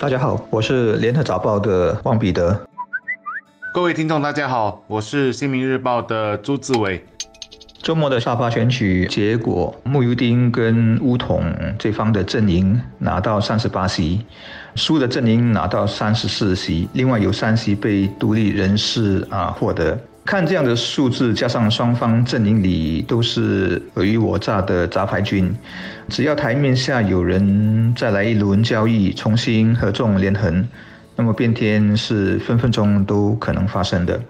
大家好，我是联合早报的汪彼得。各位听众，大家好，我是新民日报的朱志伟。周末的沙发选举结果，穆尤丁跟乌统这方的阵营拿到三十八席，输的阵营拿到三十四席，另外有三席被独立人士啊获得。看这样的数字，加上双方阵营里都是尔虞我诈的杂牌军，只要台面下有人再来一轮交易，重新合纵连横，那么变天是分分钟都可能发生的。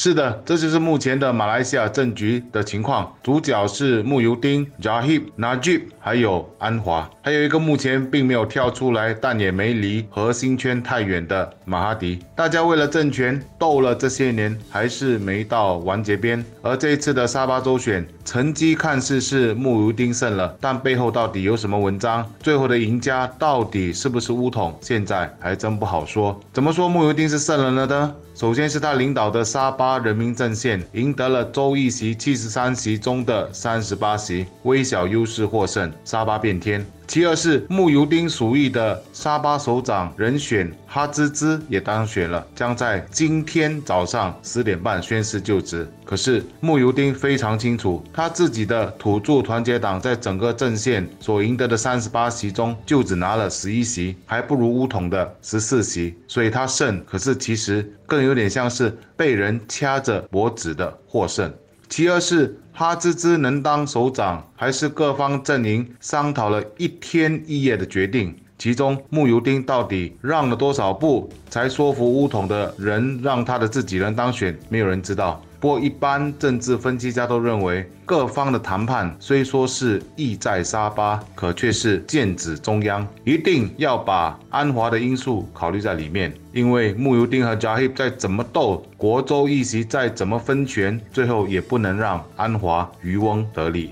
是的，这就是目前的马来西亚政局的情况。主角是穆尤丁、Jahib、Najib，还有安华，还有一个目前并没有跳出来，但也没离核心圈太远的马哈迪。大家为了政权斗了这些年，还是没到完结边。而这一次的沙巴州选成绩看似是穆尤丁胜了，但背后到底有什么文章？最后的赢家到底是不是乌统？现在还真不好说。怎么说穆尤丁是胜了呢？首先是他领导的沙巴人民阵线赢得了州议席七十三席中的三十八席，微小优势获胜，沙巴变天。其二是穆尤丁属意的沙巴首长人选哈兹兹也当选了，将在今天早上十点半宣誓就职。可是穆尤丁非常清楚，他自己的土著团结党在整个阵线所赢得的三十八席中，就只拿了十一席，还不如乌统的十四席，所以他胜。可是其实更有点像是被人掐着脖子的获胜。其二是。哈兹兹能当首长，还是各方阵营商讨了一天一夜的决定？其中穆尤丁到底让了多少步，才说服乌统的人让他的自己人当选？没有人知道。不过，一般政治分析家都认为，各方的谈判虽说是意在沙巴，可却是剑指中央，一定要把安华的因素考虑在里面。因为穆尤丁和加希再怎么斗，国州议席再怎么分权，最后也不能让安华渔翁得利。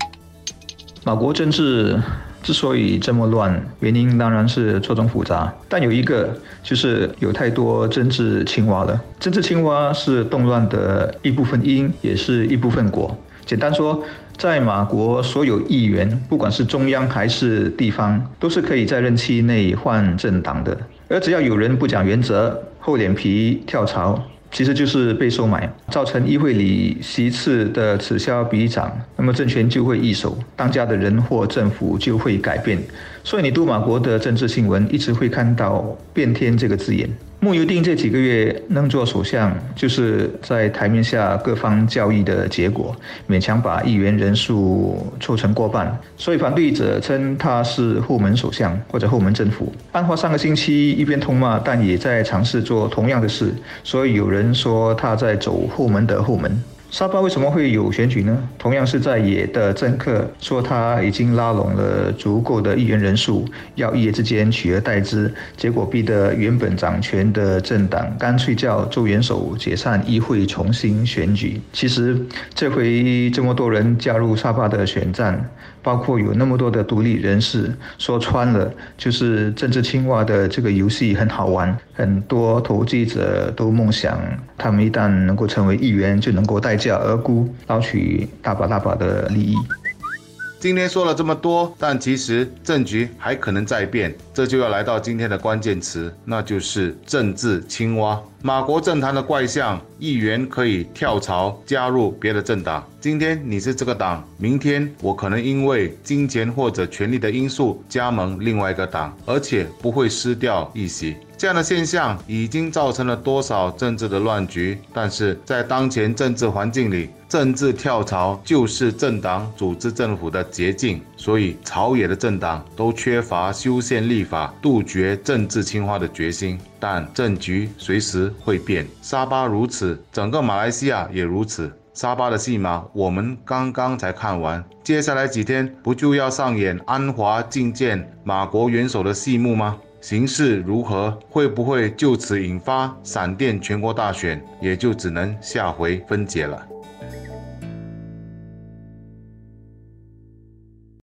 马国政治。之所以这么乱，原因当然是错综复杂，但有一个就是有太多政治青蛙了。政治青蛙是动乱的一部分因，也是一部分果。简单说，在马国，所有议员，不管是中央还是地方，都是可以在任期内换政党的。而只要有人不讲原则、厚脸皮跳槽。其实就是被收买，造成议会里席次的此消彼长，那么政权就会易手，当家的人或政府就会改变。所以你读马国的政治新闻，一直会看到“变天”这个字眼。穆尤丁这几个月能做首相，就是在台面下各方交易的结果，勉强把议员人数凑成过半。所以反对者称他是后门首相或者后门政府。安华上个星期一边痛骂，但也在尝试做同样的事，所以有人说他在走后门的后门。沙巴为什么会有选举呢？同样是在野的政客说他已经拉拢了足够的议员人数，要一夜之间取而代之，结果逼得原本掌权的政党干脆叫周元首解散议会，重新选举。其实这回这么多人加入沙巴的选战，包括有那么多的独立人士，说穿了就是政治青蛙的这个游戏很好玩，很多投机者都梦想他们一旦能够成为议员，就能够代。价而沽，捞取大把大把的利益。今天说了这么多，但其实政局还可能再变，这就要来到今天的关键词，那就是政治青蛙。马国政坛的怪象，议员可以跳槽加入别的政党。今天你是这个党，明天我可能因为金钱或者权力的因素加盟另外一个党，而且不会失掉一席。这样的现象已经造成了多少政治的乱局？但是在当前政治环境里，政治跳槽就是政党组织政府的捷径。所以朝野的政党都缺乏修宪立法、杜绝政治青蛙的决心。但政局随时会变，沙巴如此，整个马来西亚也如此。沙巴的戏码我们刚刚才看完，接下来几天不就要上演安华觐见马国元首的戏幕吗？形势如何？会不会就此引发闪电全国大选？也就只能下回分解了。